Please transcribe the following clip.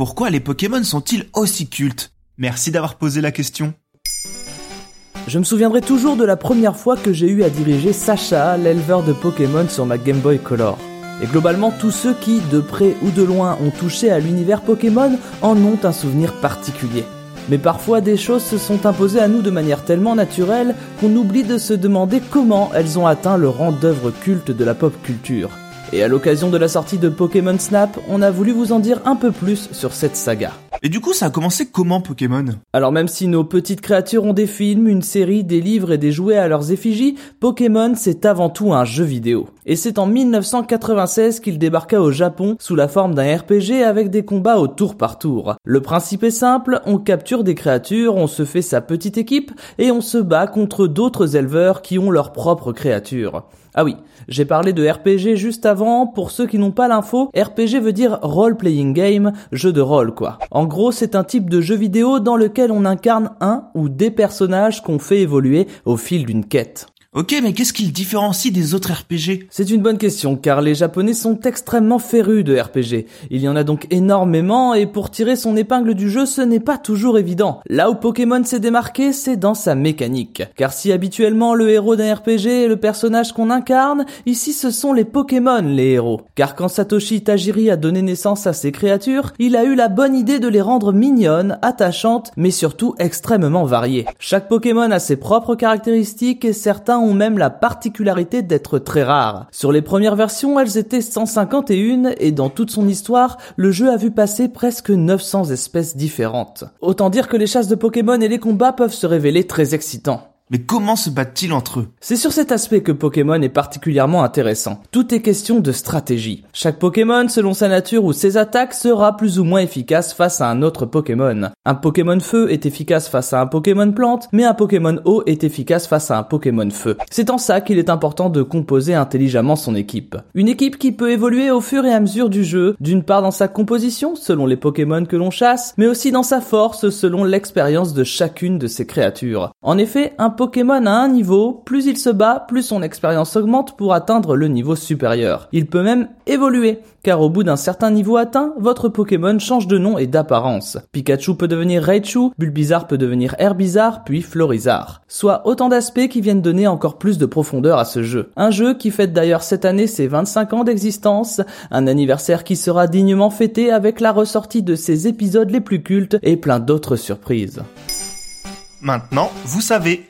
Pourquoi les Pokémon sont-ils aussi cultes? Merci d'avoir posé la question. Je me souviendrai toujours de la première fois que j'ai eu à diriger Sacha, l'éleveur de Pokémon sur ma Game Boy Color. Et globalement, tous ceux qui, de près ou de loin, ont touché à l'univers Pokémon en ont un souvenir particulier. Mais parfois, des choses se sont imposées à nous de manière tellement naturelle qu'on oublie de se demander comment elles ont atteint le rang d'œuvre culte de la pop culture. Et à l'occasion de la sortie de Pokémon Snap, on a voulu vous en dire un peu plus sur cette saga. Et du coup, ça a commencé comment Pokémon? Alors même si nos petites créatures ont des films, une série, des livres et des jouets à leurs effigies, Pokémon c'est avant tout un jeu vidéo. Et c'est en 1996 qu'il débarqua au Japon sous la forme d'un RPG avec des combats au tour par tour. Le principe est simple, on capture des créatures, on se fait sa petite équipe et on se bat contre d'autres éleveurs qui ont leurs propres créatures. Ah oui, j'ai parlé de RPG juste avant, pour ceux qui n'ont pas l'info, RPG veut dire role playing game, jeu de rôle quoi. En gros, c'est un type de jeu vidéo dans lequel on incarne un ou des personnages qu'on fait évoluer au fil d'une quête. Ok, mais qu'est-ce qui le différencie des autres RPG C'est une bonne question, car les Japonais sont extrêmement férus de RPG. Il y en a donc énormément, et pour tirer son épingle du jeu, ce n'est pas toujours évident. Là où Pokémon s'est démarqué, c'est dans sa mécanique. Car si habituellement le héros d'un RPG est le personnage qu'on incarne, ici ce sont les Pokémon les héros. Car quand Satoshi Tajiri a donné naissance à ces créatures, il a eu la bonne idée de les rendre mignonnes, attachantes, mais surtout extrêmement variées. Chaque Pokémon a ses propres caractéristiques et certains ont même la particularité d'être très rares. Sur les premières versions, elles étaient 151 et dans toute son histoire, le jeu a vu passer presque 900 espèces différentes. Autant dire que les chasses de Pokémon et les combats peuvent se révéler très excitants. Mais comment se battent-ils entre eux? C'est sur cet aspect que Pokémon est particulièrement intéressant. Tout est question de stratégie. Chaque Pokémon, selon sa nature ou ses attaques, sera plus ou moins efficace face à un autre Pokémon. Un Pokémon feu est efficace face à un Pokémon plante, mais un Pokémon eau est efficace face à un Pokémon feu. C'est en ça qu'il est important de composer intelligemment son équipe. Une équipe qui peut évoluer au fur et à mesure du jeu, d'une part dans sa composition, selon les Pokémon que l'on chasse, mais aussi dans sa force, selon l'expérience de chacune de ses créatures. En effet, un Pokémon à un niveau, plus il se bat, plus son expérience augmente pour atteindre le niveau supérieur. Il peut même évoluer, car au bout d'un certain niveau atteint, votre Pokémon change de nom et d'apparence. Pikachu peut devenir Raichu, Bulbizarre peut devenir Herbizarre, puis Florizarre. Soit autant d'aspects qui viennent donner encore plus de profondeur à ce jeu. Un jeu qui fête d'ailleurs cette année ses 25 ans d'existence, un anniversaire qui sera dignement fêté avec la ressortie de ses épisodes les plus cultes et plein d'autres surprises. Maintenant, vous savez.